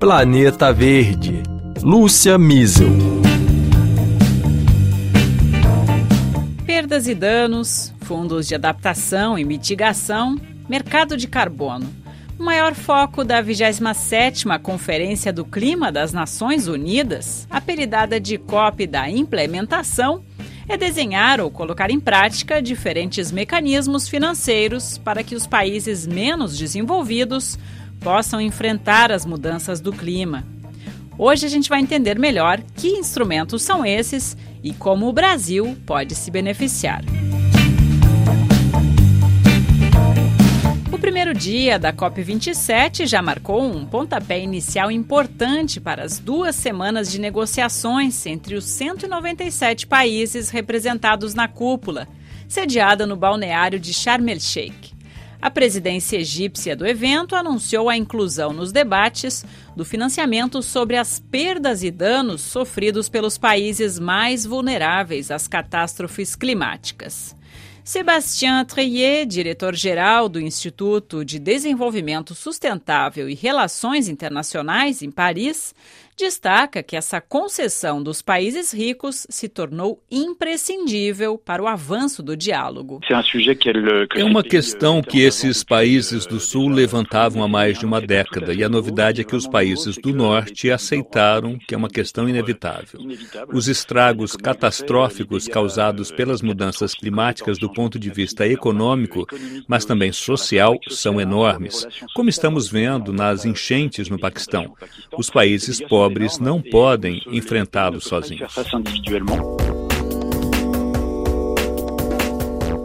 Planeta Verde. Lúcia Miesel. Perdas e danos, fundos de adaptação e mitigação, mercado de carbono. O maior foco da 27ª Conferência do Clima das Nações Unidas, apelidada de COP da Implementação, é desenhar ou colocar em prática diferentes mecanismos financeiros para que os países menos desenvolvidos possam enfrentar as mudanças do clima. Hoje a gente vai entender melhor que instrumentos são esses e como o Brasil pode se beneficiar. O primeiro dia da COP27 já marcou um pontapé inicial importante para as duas semanas de negociações entre os 197 países representados na cúpula, sediada no balneário de Sharm el-Sheikh. A presidência egípcia do evento anunciou a inclusão nos debates do financiamento sobre as perdas e danos sofridos pelos países mais vulneráveis às catástrofes climáticas. Sébastien Treillet, diretor-geral do Instituto de Desenvolvimento Sustentável e Relações Internacionais em Paris, destaca que essa concessão dos países ricos se tornou imprescindível para o avanço do diálogo. É uma questão que esses países do Sul levantavam há mais de uma década, e a novidade é que os países do Norte aceitaram que é uma questão inevitável. Os estragos catastróficos causados pelas mudanças climáticas do ponto de vista econômico, mas também social, são enormes, como estamos vendo nas enchentes no Paquistão. Os países pobres pobres não podem enfrentá-lo sozinhos.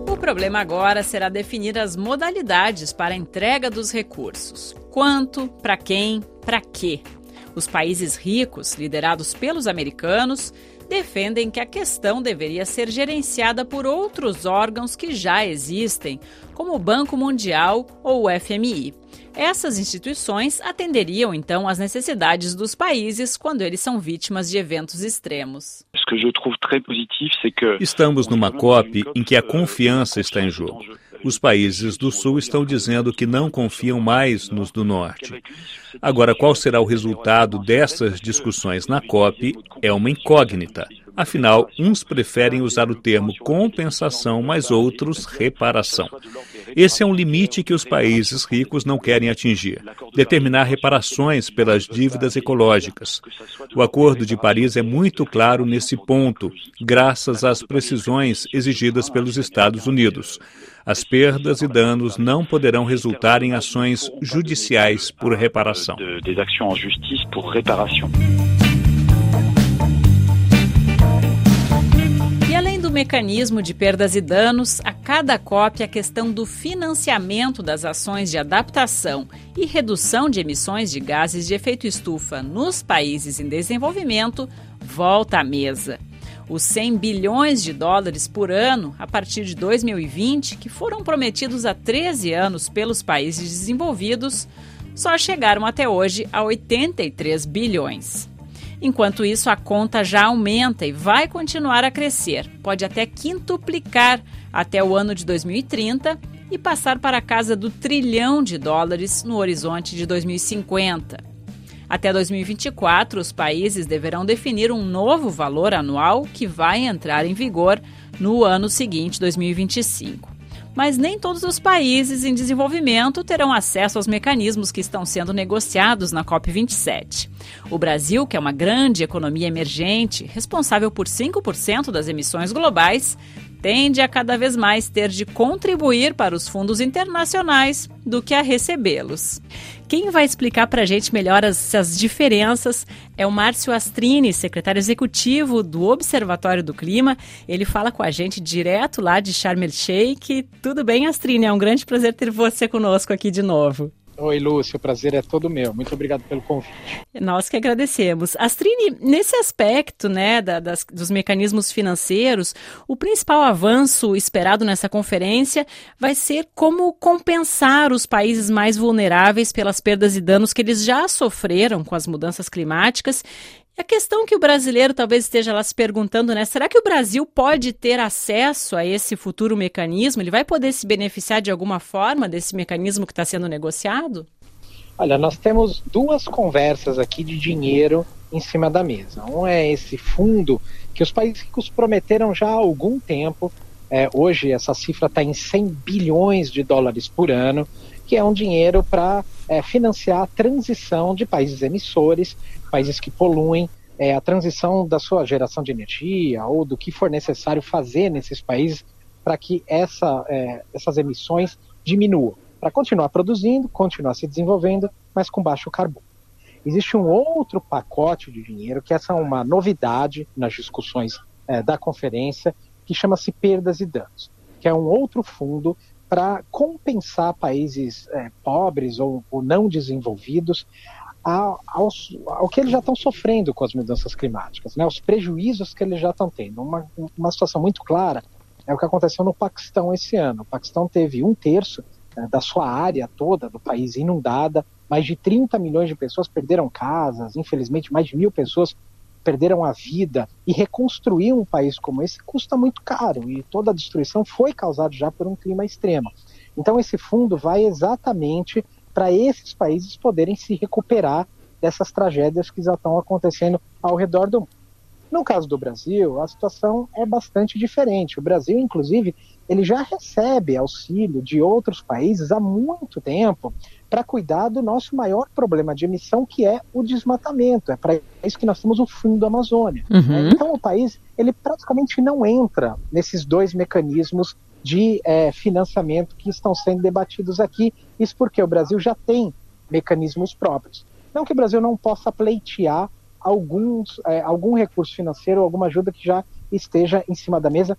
O problema agora será definir as modalidades para a entrega dos recursos. Quanto, para quem, para quê. Os países ricos, liderados pelos americanos, defendem que a questão deveria ser gerenciada por outros órgãos que já existem, como o Banco Mundial ou o FMI. Essas instituições atenderiam então às necessidades dos países quando eles são vítimas de eventos extremos. Estamos numa COP em que a confiança está em jogo. Os países do Sul estão dizendo que não confiam mais nos do Norte. Agora, qual será o resultado dessas discussões na COP é uma incógnita. Afinal, uns preferem usar o termo compensação, mas outros reparação. Esse é um limite que os países ricos não querem atingir determinar reparações pelas dívidas ecológicas. O Acordo de Paris é muito claro nesse ponto, graças às precisões exigidas pelos Estados Unidos. As perdas e danos não poderão resultar em ações judiciais por reparação. Mecanismo de perdas e danos, a cada COP a questão do financiamento das ações de adaptação e redução de emissões de gases de efeito estufa nos países em desenvolvimento volta à mesa. Os 100 bilhões de dólares por ano a partir de 2020, que foram prometidos há 13 anos pelos países desenvolvidos, só chegaram até hoje a 83 bilhões. Enquanto isso, a conta já aumenta e vai continuar a crescer, pode até quintuplicar até o ano de 2030 e passar para a casa do trilhão de dólares no horizonte de 2050. Até 2024, os países deverão definir um novo valor anual que vai entrar em vigor no ano seguinte, 2025 mas nem todos os países em desenvolvimento terão acesso aos mecanismos que estão sendo negociados na COP27. O Brasil, que é uma grande economia emergente, responsável por 5% das emissões globais, tende a cada vez mais ter de contribuir para os fundos internacionais do que a recebê-los. Quem vai explicar para a gente melhor essas diferenças é o Márcio Astrini, secretário executivo do Observatório do Clima. Ele fala com a gente direto lá de Sharm el-Sheikh. Tudo bem, Astrini? É um grande prazer ter você conosco aqui de novo. Oi, Lúcio, o prazer é todo meu. Muito obrigado pelo convite. Nós que agradecemos. Astrini, nesse aspecto né, da, das, dos mecanismos financeiros, o principal avanço esperado nessa conferência vai ser como compensar os países mais vulneráveis pelas perdas e danos que eles já sofreram com as mudanças climáticas a questão que o brasileiro talvez esteja lá se perguntando, né? Será que o Brasil pode ter acesso a esse futuro mecanismo? Ele vai poder se beneficiar de alguma forma desse mecanismo que está sendo negociado? Olha, nós temos duas conversas aqui de dinheiro em cima da mesa. Um é esse fundo que os países ricos prometeram já há algum tempo. É, hoje essa cifra está em 100 bilhões de dólares por ano, que é um dinheiro para é, financiar a transição de países emissores, países que poluem, é, a transição da sua geração de energia ou do que for necessário fazer nesses países para que essa, é, essas emissões diminuam, para continuar produzindo, continuar se desenvolvendo, mas com baixo carbono. Existe um outro pacote de dinheiro, que essa é uma novidade nas discussões é, da conferência, que chama-se perdas e danos, que é um outro fundo para compensar países é, pobres ou, ou, não desenvolvidos ao, ao que eles já estão sofrendo com as mudanças climáticas, né, os prejuízos que eles já estão tendo. Uma, uma situação muito clara é o que aconteceu no Paquistão esse ano. O Paquistão teve um terço é, da sua área toda do país inundada, mais de 30 milhões de pessoas perderam casas, infelizmente mais de mil pessoas perderam a vida e reconstruir um país como esse custa muito caro e toda a destruição foi causada já por um clima extremo. Então esse fundo vai exatamente para esses países poderem se recuperar dessas tragédias que já estão acontecendo ao redor do mundo. No caso do Brasil, a situação é bastante diferente. O Brasil, inclusive, ele já recebe auxílio de outros países há muito tempo para cuidar do nosso maior problema de emissão, que é o desmatamento. É para isso que nós temos o Fundo Amazônia. Uhum. Então, o país ele praticamente não entra nesses dois mecanismos de é, financiamento que estão sendo debatidos aqui. Isso porque o Brasil já tem mecanismos próprios. Não que o Brasil não possa pleitear alguns, é, algum recurso financeiro, alguma ajuda que já esteja em cima da mesa,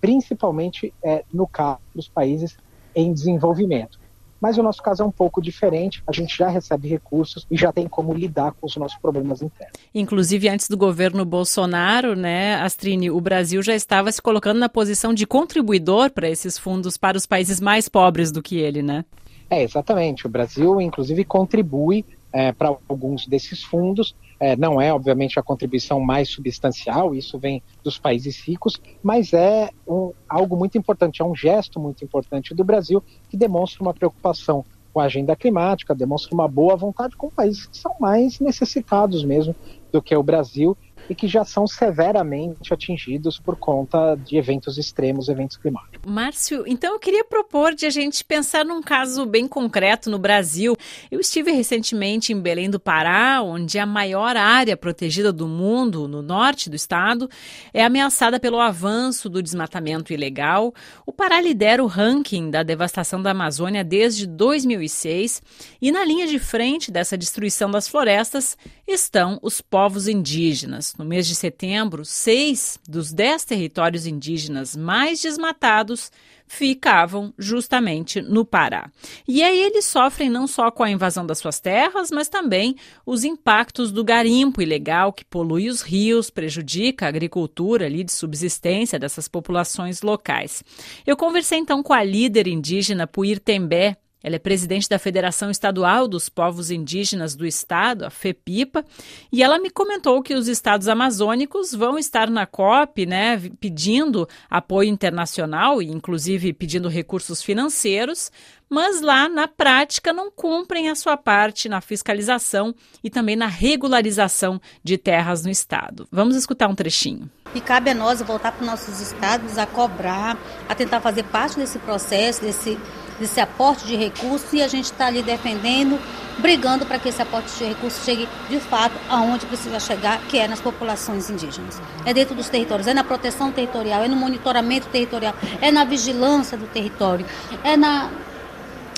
principalmente é, no caso dos países em desenvolvimento. Mas o nosso caso é um pouco diferente, a gente já recebe recursos e já tem como lidar com os nossos problemas internos. Inclusive, antes do governo Bolsonaro, né, Astrine, o Brasil já estava se colocando na posição de contribuidor para esses fundos para os países mais pobres do que ele, né? É, exatamente. O Brasil, inclusive, contribui é, para alguns desses fundos. É, não é, obviamente, a contribuição mais substancial, isso vem dos países ricos, mas é um, algo muito importante, é um gesto muito importante do Brasil que demonstra uma preocupação com a agenda climática, demonstra uma boa vontade com países que são mais necessitados mesmo do que o Brasil e que já são severamente atingidos por conta de eventos extremos, eventos climáticos. Márcio, então eu queria propor de a gente pensar num caso bem concreto no Brasil. Eu estive recentemente em Belém do Pará, onde a maior área protegida do mundo, no norte do estado, é ameaçada pelo avanço do desmatamento ilegal. O Pará lidera o ranking da devastação da Amazônia desde 2006 e na linha de frente dessa destruição das florestas estão os povos indígenas. No mês de setembro, seis dos dez territórios indígenas mais desmatados ficavam justamente no Pará. E aí eles sofrem não só com a invasão das suas terras, mas também os impactos do garimpo ilegal que polui os rios, prejudica a agricultura ali de subsistência dessas populações locais. Eu conversei então com a líder indígena Puir Tembé, ela é presidente da Federação Estadual dos Povos Indígenas do Estado, a FEPIPA, e ela me comentou que os estados amazônicos vão estar na COP, né, pedindo apoio internacional e inclusive pedindo recursos financeiros, mas lá na prática não cumprem a sua parte na fiscalização e também na regularização de terras no estado. Vamos escutar um trechinho. E cabe a nós voltar para os nossos estados a cobrar, a tentar fazer parte desse processo, desse desse aporte de recursos e a gente está ali defendendo, brigando para que esse aporte de recursos chegue de fato aonde precisa chegar, que é nas populações indígenas. É dentro dos territórios, é na proteção territorial, é no monitoramento territorial, é na vigilância do território, é na,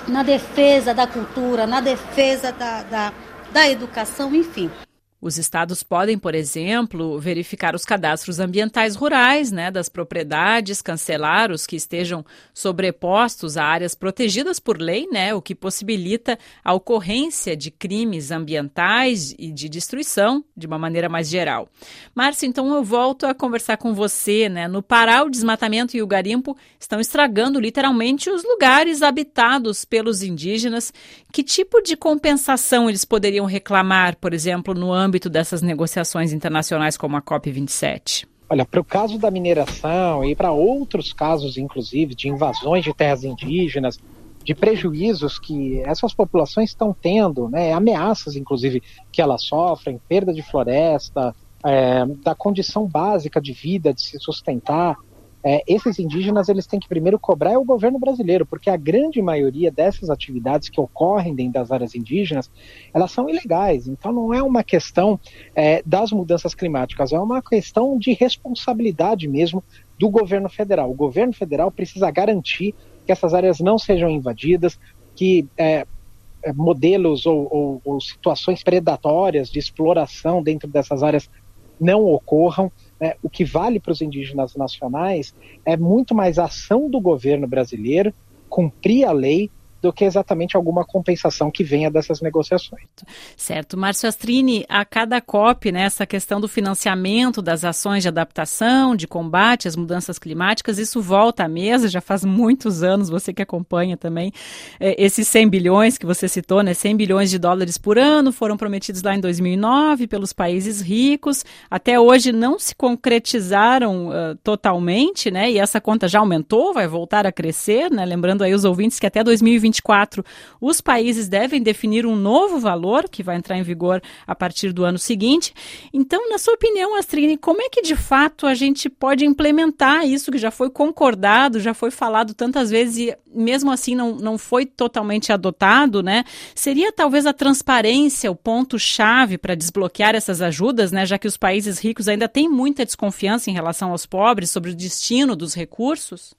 na defesa da cultura, na defesa da, da, da educação, enfim. Os estados podem, por exemplo, verificar os cadastros ambientais rurais né, das propriedades, cancelar os que estejam sobrepostos a áreas protegidas por lei, né, o que possibilita a ocorrência de crimes ambientais e de destruição de uma maneira mais geral. Márcio, então eu volto a conversar com você. Né? No Pará, o desmatamento e o garimpo estão estragando literalmente os lugares habitados pelos indígenas. Que tipo de compensação eles poderiam reclamar, por exemplo, no âmbito âmbito dessas negociações internacionais como a COP27? Olha, para o caso da mineração e para outros casos, inclusive, de invasões de terras indígenas, de prejuízos que essas populações estão tendo, né, ameaças, inclusive, que elas sofrem, perda de floresta, é, da condição básica de vida, de se sustentar, é, esses indígenas eles têm que primeiro cobrar é o governo brasileiro, porque a grande maioria dessas atividades que ocorrem dentro das áreas indígenas, elas são ilegais. Então não é uma questão é, das mudanças climáticas, é uma questão de responsabilidade mesmo do governo federal. O governo federal precisa garantir que essas áreas não sejam invadidas, que é, é modelos ou, ou, ou situações predatórias de exploração dentro dessas áreas não ocorram. Né? O que vale para os indígenas nacionais é muito mais ação do governo brasileiro cumprir a lei do que exatamente alguma compensação que venha dessas negociações. Certo. Márcio Astrini, a cada COP, né, essa questão do financiamento das ações de adaptação, de combate às mudanças climáticas, isso volta à mesa, já faz muitos anos, você que acompanha também, é, esses 100 bilhões que você citou, né, 100 bilhões de dólares por ano, foram prometidos lá em 2009 pelos países ricos, até hoje não se concretizaram uh, totalmente, né, e essa conta já aumentou, vai voltar a crescer, né, lembrando aí os ouvintes que até 2020 2024, os países devem definir um novo valor que vai entrar em vigor a partir do ano seguinte. Então, na sua opinião, Astrid, como é que de fato a gente pode implementar isso que já foi concordado, já foi falado tantas vezes e mesmo assim não, não foi totalmente adotado, né? Seria talvez a transparência o ponto-chave para desbloquear essas ajudas, né? Já que os países ricos ainda têm muita desconfiança em relação aos pobres sobre o destino dos recursos?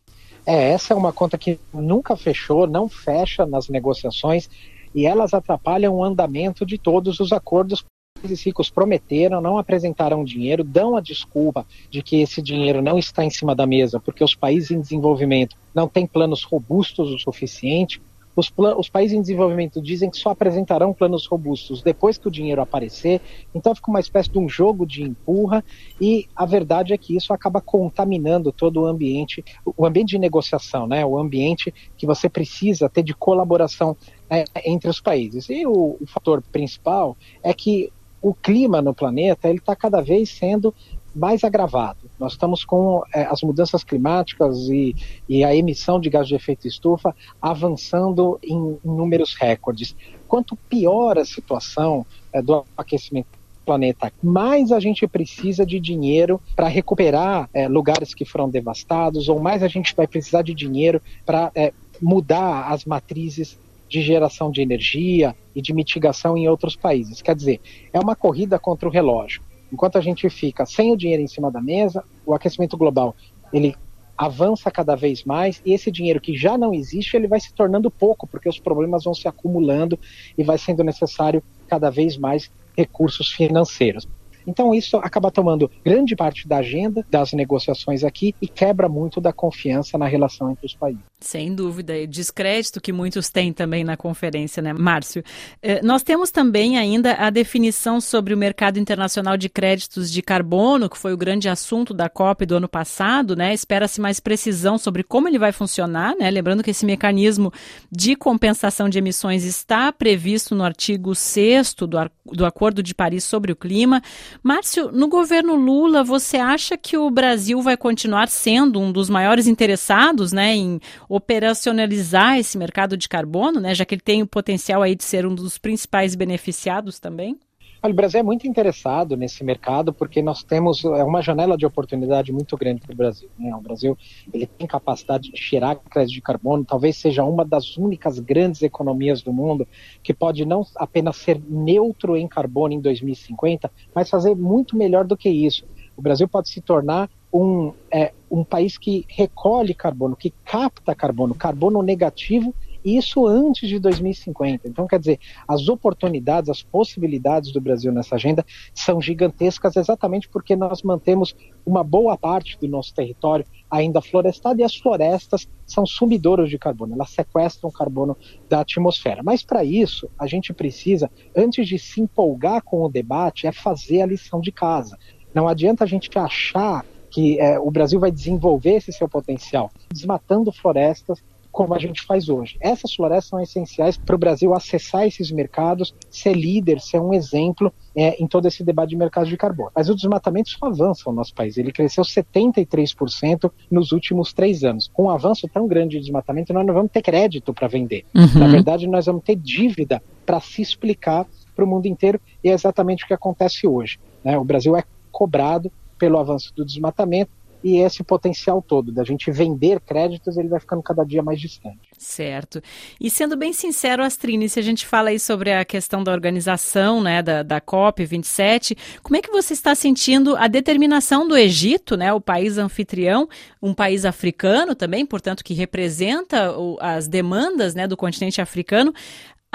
É, essa é uma conta que nunca fechou, não fecha nas negociações e elas atrapalham o andamento de todos os acordos os ricos prometeram, não apresentaram dinheiro, dão a desculpa de que esse dinheiro não está em cima da mesa porque os países em desenvolvimento não têm planos robustos o suficiente. Os, os, países em desenvolvimento dizem que só apresentarão planos robustos depois que o dinheiro aparecer, então fica uma espécie de um jogo de empurra, e a verdade é que isso acaba contaminando todo o ambiente, o ambiente de negociação, né? o ambiente que você precisa ter de colaboração é, entre os países. E o, o fator principal é que o clima no planeta ele está cada vez sendo mais agravado. Nós estamos com é, as mudanças climáticas e, e, a emissão de gás de efeito estufa avançando em, números recordes. Quanto pior a situação é, do aquecimento do planeta, mais a gente precisa de dinheiro para recuperar é, lugares que foram devastados, ou mais a gente vai precisar de dinheiro para é, mudar as matrizes de geração de energia e de mitigação em outros países. Quer dizer, é uma corrida contra o relógio. Enquanto a gente fica sem o dinheiro em cima da mesa, o aquecimento global ele avança cada vez mais e esse dinheiro que já não existe ele vai se tornando pouco porque os problemas vão se acumulando e vai sendo necessário cada vez mais recursos financeiros. Então isso acaba tomando grande parte da agenda das negociações aqui e quebra muito da confiança na relação entre os países. Sem dúvida, e descrédito que muitos têm também na conferência, né, Márcio? Eh, nós temos também ainda a definição sobre o mercado internacional de créditos de carbono, que foi o grande assunto da COP do ano passado, né? Espera-se mais precisão sobre como ele vai funcionar, né? Lembrando que esse mecanismo de compensação de emissões está previsto no artigo 6 do, do Acordo de Paris sobre o Clima. Márcio, no governo Lula, você acha que o Brasil vai continuar sendo um dos maiores interessados né, em operacionalizar esse mercado de carbono, né, já que ele tem o potencial aí de ser um dos principais beneficiados também? Olha, o Brasil é muito interessado nesse mercado porque nós temos é uma janela de oportunidade muito grande para o Brasil. Né? O Brasil ele tem capacidade de gerar crédito de carbono, talvez seja uma das únicas grandes economias do mundo que pode não apenas ser neutro em carbono em 2050, mas fazer muito melhor do que isso. O Brasil pode se tornar um, é, um país que recolhe carbono, que capta carbono, carbono negativo isso antes de 2050. Então, quer dizer, as oportunidades, as possibilidades do Brasil nessa agenda são gigantescas, exatamente porque nós mantemos uma boa parte do nosso território ainda florestado e as florestas são sumidoras de carbono, elas sequestram carbono da atmosfera. Mas para isso, a gente precisa, antes de se empolgar com o debate, é fazer a lição de casa. Não adianta a gente achar que é, o Brasil vai desenvolver esse seu potencial desmatando florestas, como a gente faz hoje. Essas florestas são essenciais para o Brasil acessar esses mercados, ser líder, ser um exemplo é, em todo esse debate de mercado de carbono. Mas o desmatamento só avança no nosso país. Ele cresceu 73% nos últimos três anos. Com um avanço tão grande de desmatamento, nós não vamos ter crédito para vender. Uhum. Na verdade, nós vamos ter dívida para se explicar para o mundo inteiro e é exatamente o que acontece hoje. Né? O Brasil é cobrado pelo avanço do desmatamento e esse potencial todo da gente vender créditos, ele vai ficando cada dia mais distante. Certo. E sendo bem sincero, Astrine, se a gente fala aí sobre a questão da organização, né, da, da COP27, como é que você está sentindo a determinação do Egito, né, o país anfitrião, um país africano também, portanto, que representa o, as demandas, né, do continente africano,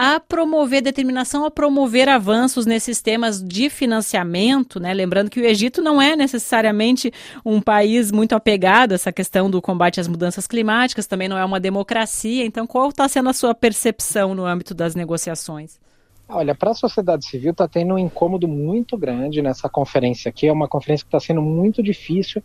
a promover determinação a promover avanços nesses temas de financiamento, né? Lembrando que o Egito não é necessariamente um país muito apegado a essa questão do combate às mudanças climáticas, também não é uma democracia. Então, qual está sendo a sua percepção no âmbito das negociações? Olha, para a sociedade civil está tendo um incômodo muito grande nessa conferência aqui. É uma conferência que está sendo muito difícil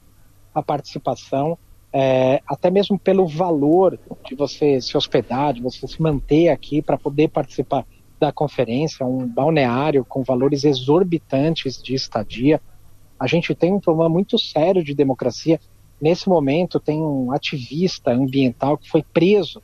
a participação é, até mesmo pelo valor de você se hospedar, de você se manter aqui para poder participar da conferência, um balneário com valores exorbitantes de estadia. A gente tem um problema muito sério de democracia. Nesse momento, tem um ativista ambiental que foi preso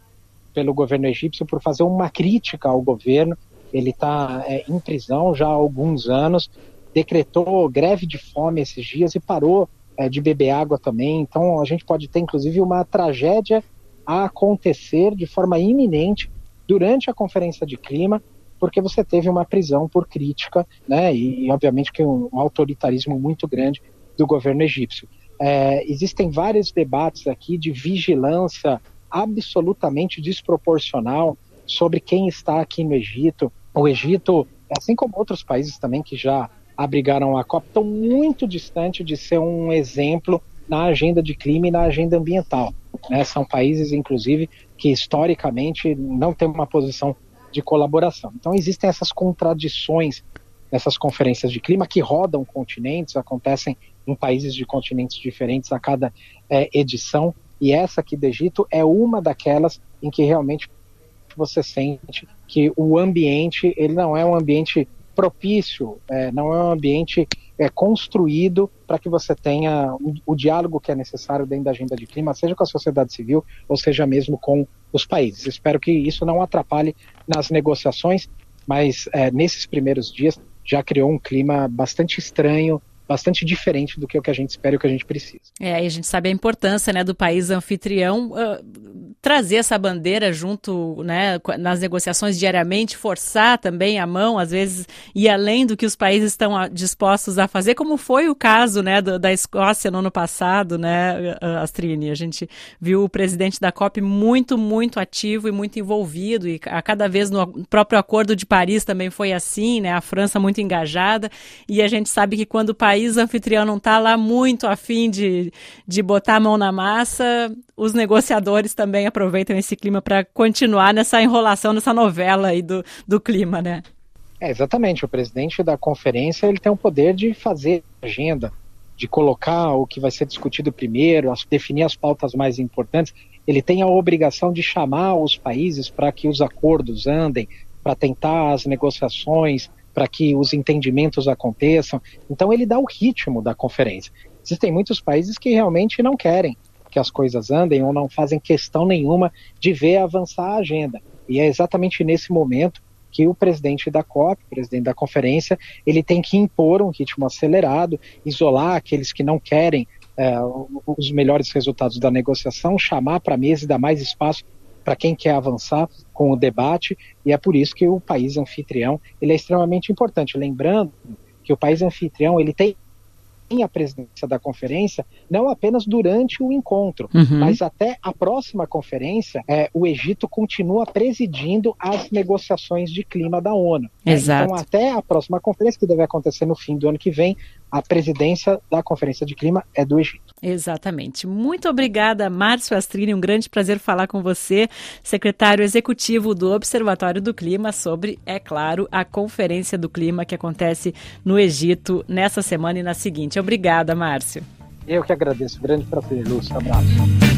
pelo governo egípcio por fazer uma crítica ao governo. Ele está é, em prisão já há alguns anos, decretou greve de fome esses dias e parou é, de beber água também. Então a gente pode ter inclusive uma tragédia a acontecer de forma iminente durante a conferência de clima, porque você teve uma prisão por crítica, né? E, e obviamente que um, um, autoritarismo muito grande do governo egípcio. É, existem vários debates aqui de vigilância absolutamente desproporcional sobre quem está aqui no Egito. O Egito, assim como outros países também que já abrigaram a COP estão muito distante de ser um exemplo na agenda de clima e na agenda ambiental. Né? São países, inclusive, que historicamente não têm uma posição de colaboração. Então existem essas contradições nessas conferências de clima que rodam continentes, acontecem em países de continentes diferentes a cada é, edição, e essa aqui do Egito é uma daquelas em que realmente você sente que o ambiente ele não é um ambiente propício, é, não é um ambiente é, construído para que você tenha o, o, diálogo que é necessário dentro da agenda de clima, seja com a sociedade civil ou seja mesmo com os países. Espero que isso não atrapalhe nas negociações, mas é, nesses primeiros dias já criou um clima bastante estranho bastante diferente do que o que a gente espera e o que a gente precisa. É, e a gente sabe a importância né, do país anfitrião uh, trazer essa bandeira junto né, nas negociações diariamente, forçar também a mão, às vezes, ir além do que os países estão dispostos a fazer, como foi o caso né, do, da Escócia no ano passado, né, Astrini? A gente viu o presidente da COP muito, muito ativo e muito envolvido, e a cada vez no próprio Acordo de Paris também foi assim, né, a França muito engajada, e a gente sabe que quando o país país anfitrião não está lá muito afim de, de botar a mão na massa, os negociadores também aproveitam esse clima para continuar nessa enrolação, nessa novela aí do, do clima, né? É, exatamente. O presidente da conferência ele tem o poder de fazer agenda, de colocar o que vai ser discutido primeiro, definir as pautas mais importantes. Ele tem a obrigação de chamar os países para que os acordos andem, para tentar as negociações para que os entendimentos aconteçam. Então ele dá o ritmo da conferência. Existem muitos países que realmente não querem que as coisas andem ou não fazem questão nenhuma de ver avançar a agenda. E é exatamente nesse momento que o presidente da COP, presidente da conferência, ele tem que impor um ritmo acelerado, isolar aqueles que não querem é, os melhores resultados da negociação, chamar para a mesa e dar mais espaço para quem quer avançar com o debate, e é por isso que o país anfitrião ele é extremamente importante. Lembrando que o país anfitrião ele tem a presidência da conferência não apenas durante o encontro, uhum. mas até a próxima conferência, é, o Egito continua presidindo as negociações de clima da ONU. Exato. Então, até a próxima conferência, que deve acontecer no fim do ano que vem, a presidência da Conferência de Clima é do Egito. Exatamente. Muito obrigada, Márcio Astrini. Um grande prazer falar com você, secretário executivo do Observatório do Clima, sobre, é claro, a Conferência do Clima que acontece no Egito nessa semana e na seguinte. Obrigada, Márcio. Eu que agradeço. Grande prazer, Lúcio. Abraço.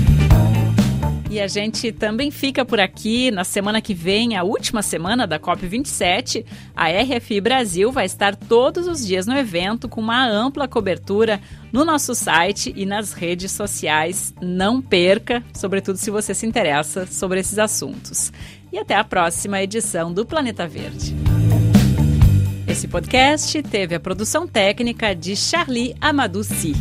E a gente também fica por aqui na semana que vem, a última semana da COP27. A RFI Brasil vai estar todos os dias no evento com uma ampla cobertura no nosso site e nas redes sociais. Não perca, sobretudo se você se interessa sobre esses assuntos. E até a próxima edição do Planeta Verde. Esse podcast teve a produção técnica de Charlie Amadouci.